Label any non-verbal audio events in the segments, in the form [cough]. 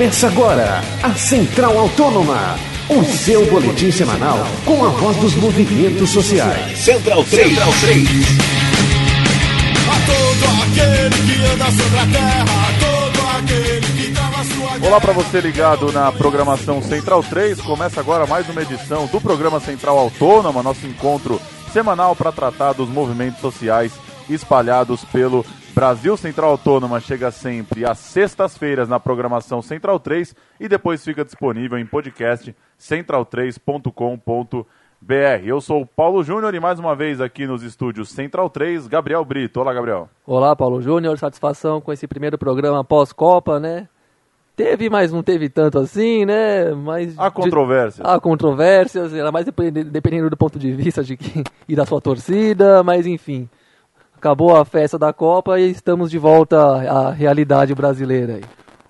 Começa agora a Central Autônoma, o seu boletim semanal com a voz dos movimentos sociais. Central 3. Central 3. A todo aquele que anda sobre a terra, a todo aquele que trava sua Olá para você ligado na programação Central 3. Começa agora mais uma edição do programa Central Autônoma, nosso encontro semanal para tratar dos movimentos sociais espalhados pelo Brasil Central Autônoma. Chega sempre às sextas-feiras na programação Central 3 e depois fica disponível em podcast central3.com.br. Eu sou o Paulo Júnior e mais uma vez aqui nos estúdios Central 3, Gabriel Brito. Olá, Gabriel. Olá, Paulo Júnior. Satisfação com esse primeiro programa pós-Copa, né? Teve, mas não teve tanto assim, né? Mas Há controvérsias. Há controvérsias, mais dependendo, dependendo do ponto de vista de quem e da sua torcida, mas enfim. Acabou a festa da Copa e estamos de volta à realidade brasileira. aí.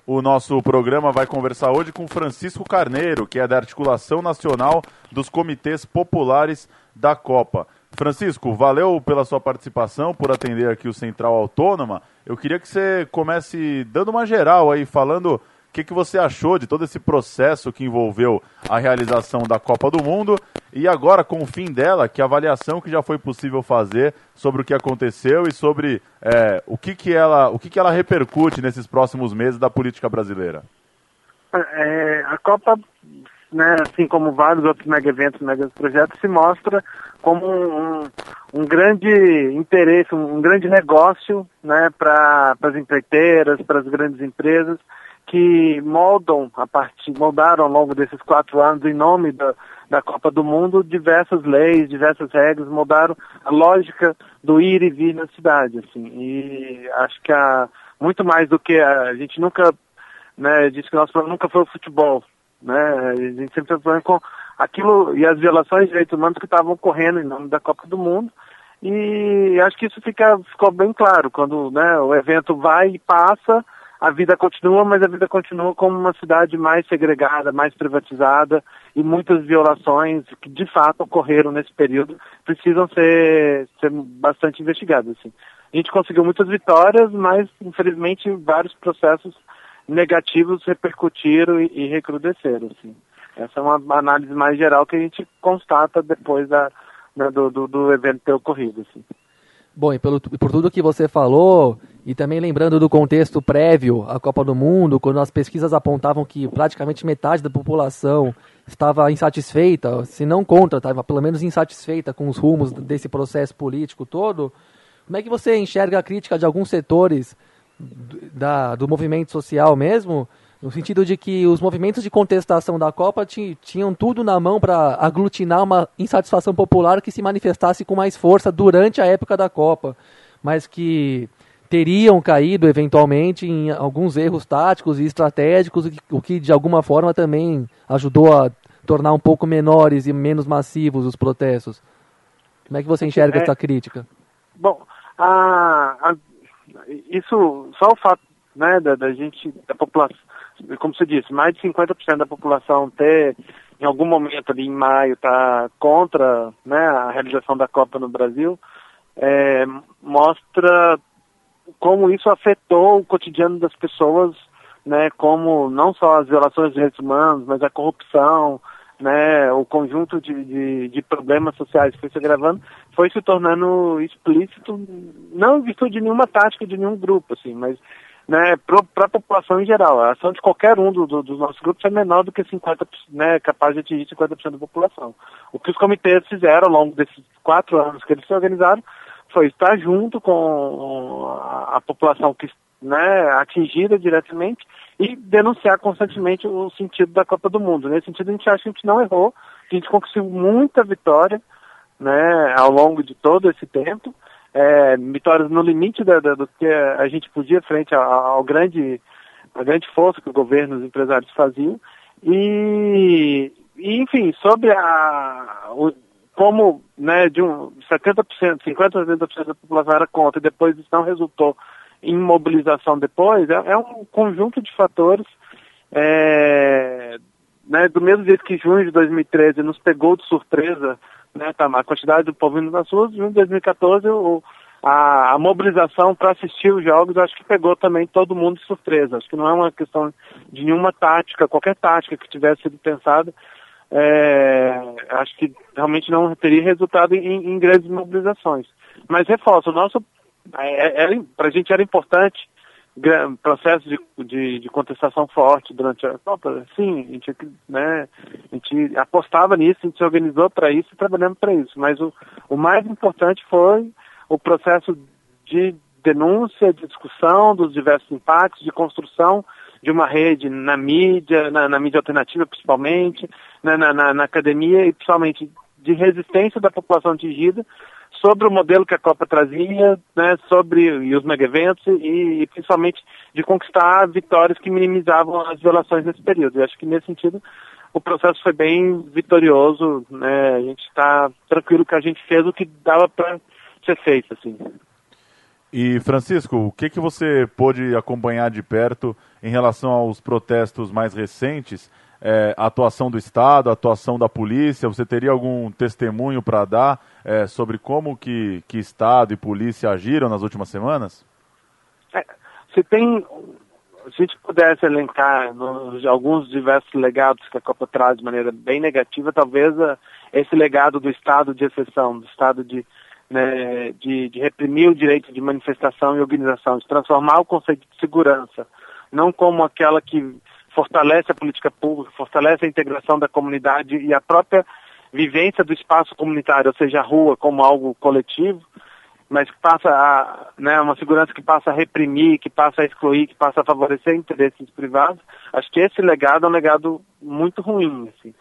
O nosso programa vai conversar hoje com Francisco Carneiro, que é da Articulação Nacional dos Comitês Populares da Copa. Francisco, valeu pela sua participação, por atender aqui o Central Autônoma. Eu queria que você comece dando uma geral aí, falando o que, que você achou de todo esse processo que envolveu a realização da Copa do Mundo e agora, com o fim dela, que avaliação que já foi possível fazer sobre o que aconteceu e sobre é, o, que, que, ela, o que, que ela repercute nesses próximos meses da política brasileira. É, a Copa, né, assim como vários outros mega eventos, mega projetos, se mostra como um, um grande interesse, um grande negócio né, para as empreiteiras, para as grandes empresas que moldam a partir, moldaram ao longo desses quatro anos em nome da, da Copa do Mundo diversas leis, diversas regras, moldaram a lógica do ir e vir na cidade, assim. E acho que muito mais do que a, a gente nunca, né, disse que nosso problema nunca foi o futebol, né? A gente sempre problema com aquilo e as violações de direitos humanos que estavam ocorrendo em nome da Copa do Mundo. E acho que isso fica, ficou bem claro quando né, o evento vai e passa, a vida continua, mas a vida continua como uma cidade mais segregada, mais privatizada e muitas violações que de fato ocorreram nesse período precisam ser, ser bastante investigadas. Assim. A gente conseguiu muitas vitórias, mas infelizmente vários processos negativos repercutiram e, e recrudesceram. Assim. Essa é uma análise mais geral que a gente constata depois da, do, do, do evento ter ocorrido. Assim. Bom, e pelo, por tudo que você falou, e também lembrando do contexto prévio à Copa do Mundo, quando as pesquisas apontavam que praticamente metade da população estava insatisfeita, se não contra, estava pelo menos insatisfeita com os rumos desse processo político todo, como é que você enxerga a crítica de alguns setores da, do movimento social mesmo, no sentido de que os movimentos de contestação da Copa tinham tudo na mão para aglutinar uma insatisfação popular que se manifestasse com mais força durante a época da Copa, mas que teriam caído eventualmente em alguns erros táticos e estratégicos, o que de alguma forma também ajudou a tornar um pouco menores e menos massivos os protestos. Como é que você enxerga É. essa crítica? Bom, a, a- isso, só o fato né, da, da gente, da população, como você disse, mais de 50% da população ter, em algum momento ali em maio, tá contra né, a realização da Copa no Brasil, é, mostra como isso afetou o cotidiano das pessoas, né, como não só as violações de direitos humanos, mas a corrupção, né, o conjunto de, de, de problemas sociais que foi se agravando, foi se tornando explícito, não em virtude de nenhuma tática de nenhum grupo, assim, mas né, para a população em geral. A ação de qualquer um do, do- dos nossos grupos é menor do que 50%, né, capaz de atingir 50% da população. O que os comitês fizeram ao longo desses quatro anos que eles se organizaram foi estar junto com a, população que né, atingida diretamente e denunciar constantemente o sentido da Copa do Mundo. Nesse sentido, a gente acha que a gente não errou, que a gente conseguiu muita vitória né, ao longo de todo esse tempo, é, vitórias no limite da- da- do que a gente podia frente ao, ao grande, a grande força que o governo e os empresários faziam. E, e, enfim, sobre a, o- como né, de um 70%, 50% a 70% da população era contra e depois isso não resultou em mobilização depois, é, é um conjunto de fatores é, né, do mesmo jeito que junho de 2013 nos pegou de surpresa, né, tá, a quantidade do povo indo nas ruas, junho de 2014 o, a, a mobilização para assistir os jogos, acho que pegou também todo mundo de surpresa. Acho que não é uma questão de nenhuma tática, qualquer tática que tivesse sido pensada, é, acho que realmente não teria resultado em, em grandes mobilizações. Mas reforço, o nosso, é, é, para a gente era importante processo de, de, de, contestação forte durante a Copa, sim, a gente, né, a gente apostava nisso, a gente se organizou para isso e trabalhamos para isso. Mas o, o mais importante foi o processo de denúncia, de discussão dos diversos impactos, de construção de uma rede na mídia, na, na mídia alternativa principalmente, na, na, na, academia e principalmente de resistência da população atingida sobre o modelo que a Copa trazia, né, sobre e os mega eventos e, e, principalmente de conquistar vitórias que minimizavam as violações nesse período. Eu acho que nesse sentido o processo foi bem vitorioso, né, a gente está tranquilo que a gente fez o que dava para ser feito, assim. E Francisco, o que, que você pôde acompanhar de perto em relação aos protestos mais recentes? É, a atuação do Estado, a atuação da polícia, você teria algum testemunho para dar é, sobre como que, que Estado e polícia agiram nas últimas semanas? É, se tem, se a gente pudesse elencar nos, alguns diversos legados que a Copa traz de maneira bem negativa, talvez a, esse legado do Estado de exceção, do Estado de né, de, de, reprimir o direito de manifestação e organização, de transformar o conceito de segurança, não como aquela que fortalece a política pública, fortalece a integração da comunidade e a própria vivência do espaço comunitário, ou seja, a rua como algo coletivo, mas que passa a, né, uma segurança que passa a reprimir, que passa a excluir, que passa a favorecer interesses privados. Acho que esse legado é um legado muito ruim, assim.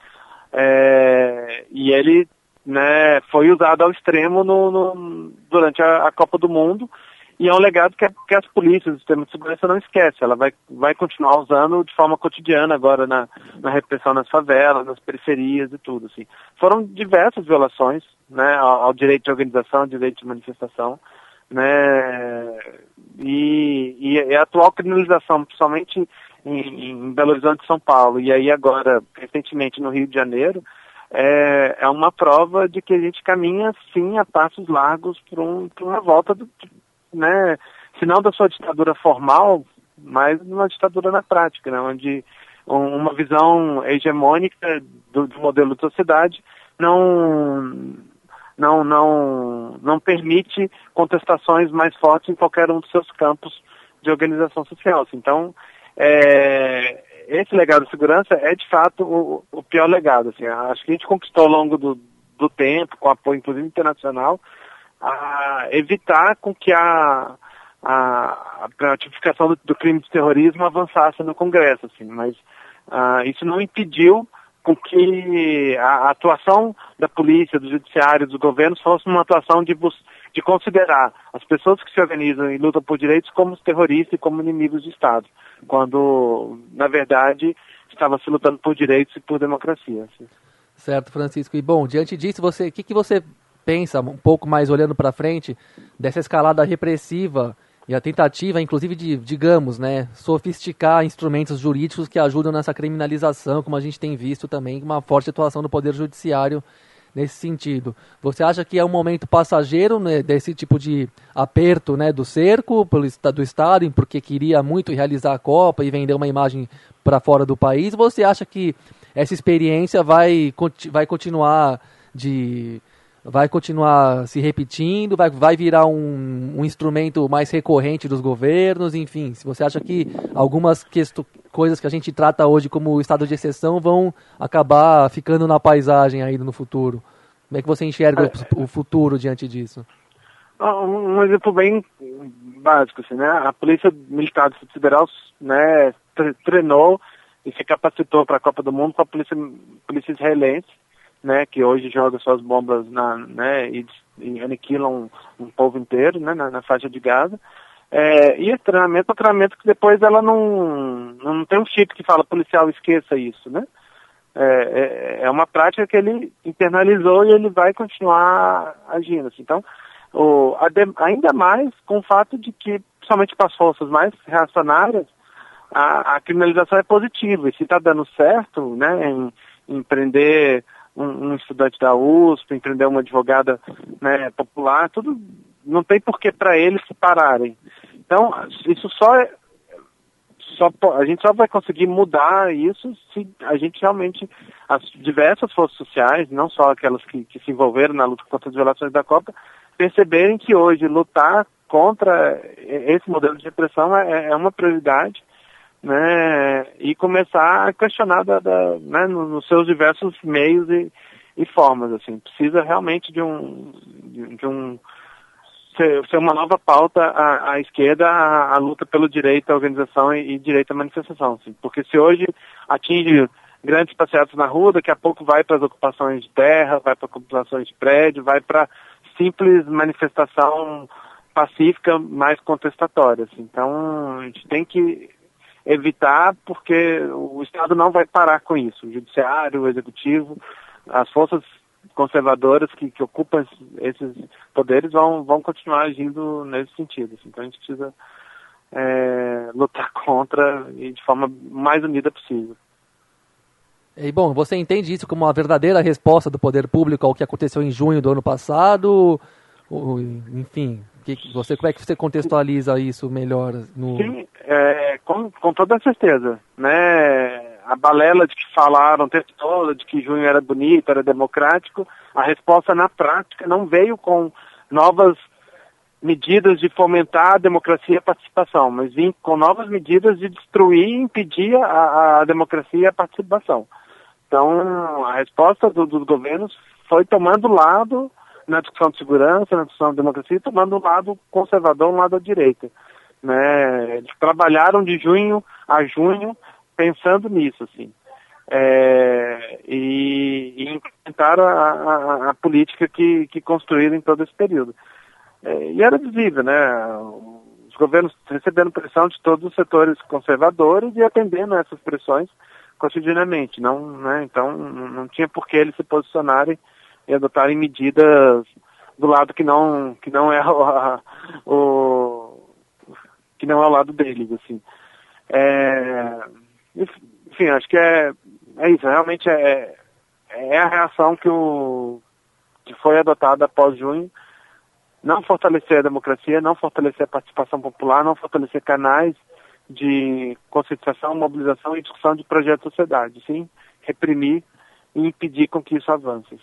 É, e ele né, foi usado ao extremo no, no, durante a, a, Copa do Mundo e é um legado que, que as polícias, o sistema de segurança não esquece. Ela vai, vai continuar usando de forma cotidiana agora na, na repressão nas favelas, nas periferias e tudo. Assim. Foram diversas violações né, ao, ao direito de organização, ao direito de manifestação. Né, e, e, a atual criminalização, principalmente em, em Belo Horizonte e São Paulo, e aí agora, recentemente no Rio de Janeiro, é, é uma prova de que a gente caminha, sim, a passos largos para um, uma volta, do, né, não da sua ditadura formal, mas uma ditadura na prática, né, onde uma visão hegemônica do, do modelo de sociedade não não, não, não permite contestações mais fortes em qualquer um dos seus campos de organização social. Então, é, esse legado de segurança é de fato o, o pior legado. Assim, acho que a gente conquistou ao longo do, do tempo, com apoio inclusive internacional, a evitar com que a, a, a do, do, crime de terrorismo avançasse no Congresso, assim, mas uh, isso não impediu com que a, a atuação da polícia, do judiciário, dos governos fosse uma atuação de, de considerar as pessoas que se organizam e lutam por direitos como terroristas e como inimigos de Estado quando, na verdade, estava se lutando por direitos e por democracia. Assim. Certo, Francisco. E bom, diante disso, você, o que, que você pensa, um pouco mais olhando para frente, dessa escalada repressiva e a tentativa, inclusive, de, digamos, né, sofisticar instrumentos jurídicos que ajudam nessa criminalização, como a gente tem visto também, uma forte atuação do Poder Judiciário nesse sentido. Você acha que é um momento passageiro né, desse tipo de aperto né, do cerco pelo, do Estado, porque queria muito realizar a Copa e vender uma imagem para fora do país? Você acha que essa experiência vai, vai continuar de vai continuar se repetindo, vai, vai virar um, um instrumento mais recorrente dos governos, enfim, se você acha que algumas coisas que a gente trata hoje como estado de exceção vão acabar ficando na paisagem aí no futuro. Como é que você enxerga é, o futuro diante disso? Um exemplo bem básico, assim, né? A Polícia Militar do Distrito Federal né, treinou e se capacitou para a Copa do Mundo com a Polícia, polícia Israelense né, que hoje joga suas bombas na, né, e, e aniquilam um, um povo inteiro, né, na, na faixa de Gaza. É, e esse treinamento é treinamento que depois ela não, não tem um chip que fala policial esqueça isso, né? É, é, é uma prática que ele internalizou e ele vai continuar agindo. Assim. Então, o, ainda mais com o fato de que, principalmente para as forças mais reacionárias, a, a criminalização é positiva. E se está dando certo, né, em, em prender um, um estudante da USP, empreender uma advogada né, popular, tudo não tem porquê para eles se pararem. Então, isso só é, só a gente só vai conseguir mudar isso se a gente realmente as diversas forças sociais, não só aquelas que, que se envolveram na luta contra as violações da Copa, perceberem que hoje lutar contra esse modelo de repressão é, é uma prioridade, né, e começar a questionar da, da, né, nos seus diversos meios e, e formas, assim, precisa realmente de um, de, um ser, uma nova pauta à, à esquerda a, a, luta pelo direito à organização e, e direito à manifestação, assim, porque se hoje atinge grandes passeados na rua, daqui a pouco vai para as ocupações de terra, vai para ocupações de prédio, vai para simples manifestação pacífica mais contestatória. Assim. Então, a gente tem que evitar, porque o Estado não vai parar com isso. O Judiciário, o Executivo, as forças conservadoras que, que ocupam esses poderes vão, vão continuar agindo nesse sentido. Assim. Então, a gente precisa é, lutar contra e de forma mais unida possível. E, bom, você entende isso como uma verdadeira resposta do poder público ao que aconteceu em junho do ano passado? Ou, enfim, que você, como é que você contextualiza isso melhor? No... Sim, é, com, com toda certeza. Né? A balela de que falaram o tempo todo, de que junho era bonito, era democrático, a resposta na prática não veio com novas medidas de fomentar a democracia e a participação, mas vim com novas medidas de destruir e impedir a, a democracia e a participação. Então, a resposta do, dos governos foi tomando lado na discussão de segurança, na discussão de democracia, tomando um lado conservador, um lado à direita. Né? Eles trabalharam de junho a junho pensando nisso, assim. É, e, e, implementaram a, a, a, política que, que construíram em todo esse período. É, e era visível, né? Os governos recebendo pressão de todos os setores conservadores e atendendo a essas pressões cotidianamente. Não, né? Então, não tinha por que eles se posicionarem e adotarem medidas do lado que não que não é [laughs] o, que não é o lado deles assim. É, enfim acho que é é isso. Realmente é é a reação que o que foi adotada após junho. Não fortalecer a democracia não fortalecer a participação popular não fortalecer canais de conscientização mobilização e discussão de projetos de sociedade sim. Reprimir e impedir com que isso avance.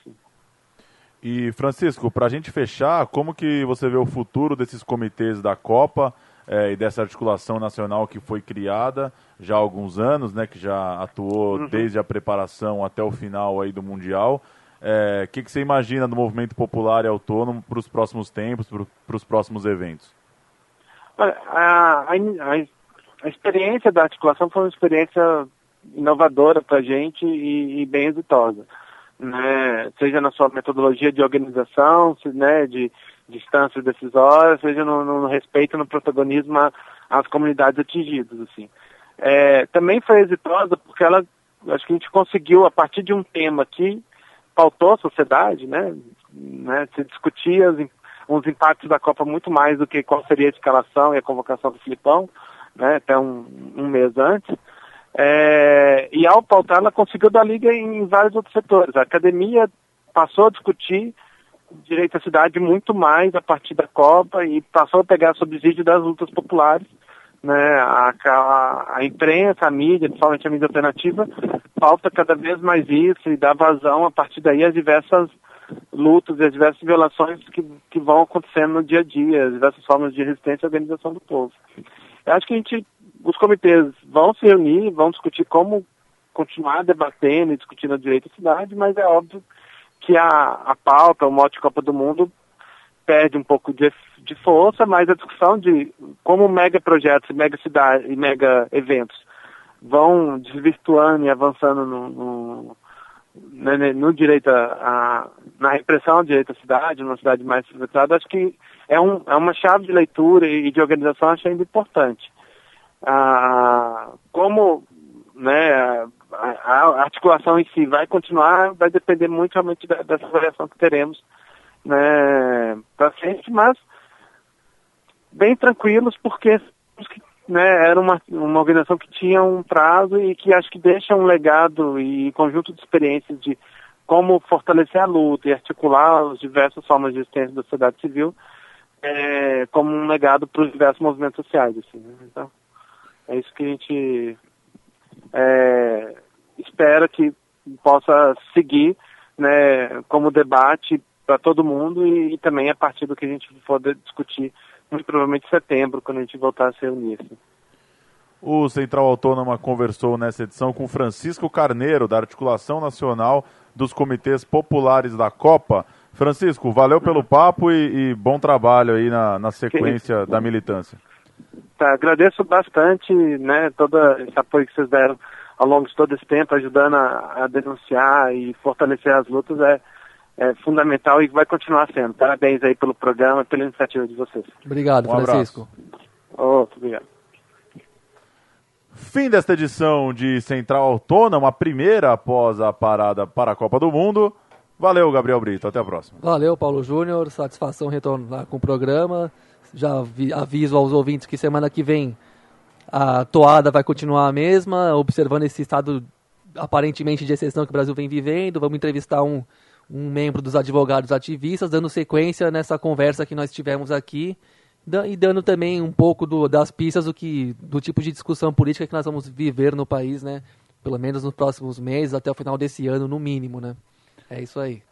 E Francisco, para a gente fechar, como que você vê o futuro desses comitês da Copa é, e dessa articulação nacional que foi criada já há alguns anos, né, que já atuou uhum. desde a preparação até o final aí do Mundial? O é, que, que você imagina do movimento popular e autônomo para os próximos tempos, para os próximos eventos? Olha, a, a, a, experiência da articulação foi uma experiência inovadora para a gente e, e bem exitosa né, seja na sua metodologia de organização, né, de, de instâncias decisórias, seja no, no respeito, no protagonismo às comunidades atingidas, assim. É, também foi exitosa porque ela, acho que a gente conseguiu, a partir de um tema que pautou a sociedade, né, né se discutia os, os impactos da Copa muito mais do que qual seria a escalação e a convocação do Filipão, né, até um, um mês antes, é, e ao pautar, ela conseguiu dar liga em vários outros setores. A academia passou a discutir direito à cidade muito mais a partir da Copa e passou a pegar subsídio das lutas populares. Né? A, a, a imprensa, a mídia, principalmente a mídia alternativa, pauta cada vez mais isso e dá vazão a partir daí às diversas lutas e as diversas violações que, que vão acontecendo no dia a dia, as diversas formas de resistência e organização do povo. Eu acho que a gente os comitês vão se reunir, vão discutir como continuar debatendo e discutindo o direito à cidade, mas é óbvio que a, a pauta, o mote Copa do Mundo, perde um pouco de, de força, mas a discussão de como mega projetos, mega cidade e mega eventos vão desvirtuando e avançando no, no, no, né, no direito a, a, na repressão ao direito à cidade, numa cidade mais civilizada, acho que é, um, é uma chave de leitura e de organização acho ainda importante ah, como né, a, articulação em si vai continuar, vai depender muito realmente da, dessa variação que teremos né, para frente, mas bem tranquilos, porque né, era uma, uma organização que tinha um prazo e que acho que deixa um legado e conjunto de experiências de como fortalecer a luta e articular as diversas formas de existência da sociedade civil é, como um legado para os diversos movimentos sociais. Assim, né? Então, é isso que a gente é, espera que possa seguir né, como debate para todo mundo e, e, também a partir do que a gente for discutir, muito provavelmente em setembro, quando a gente voltar a se reunir. Assim. O Central Autônoma conversou nessa edição com Francisco Carneiro, da Articulação Nacional dos Comitês Populares da Copa. Francisco, valeu pelo papo e, e bom trabalho aí na, na sequência da militância. Tá, agradeço bastante né, todo esse apoio que vocês deram ao longo de todo esse tempo, ajudando a, a denunciar e fortalecer as lutas, é, é, fundamental e vai continuar sendo. Parabéns aí pelo programa, pela iniciativa de vocês. Obrigado, um Francisco. Outro, obrigado. Fim desta edição de Central Autônoma, a primeira após a parada para a Copa do Mundo. Valeu, Gabriel Brito. Até a próxima. Valeu, Paulo Júnior. Satisfação retornar com o programa. Já aviso aos ouvintes que semana que vem a toada vai continuar a mesma, observando esse estado aparentemente de exceção que o Brasil vem vivendo. Vamos entrevistar um, um membro dos advogados ativistas, dando sequência nessa conversa que nós tivemos aqui e dando também um pouco do, das pistas do, que, do tipo de discussão política que nós vamos viver no país, né? Pelo menos nos próximos meses, até o final desse ano, no mínimo, né? É isso aí.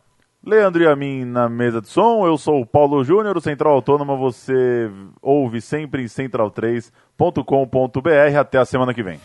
Leandro e a mim na mesa de som, eu sou o Paulo Júnior, Central Autônoma você ouve sempre em central3.com.br. Até a semana que vem.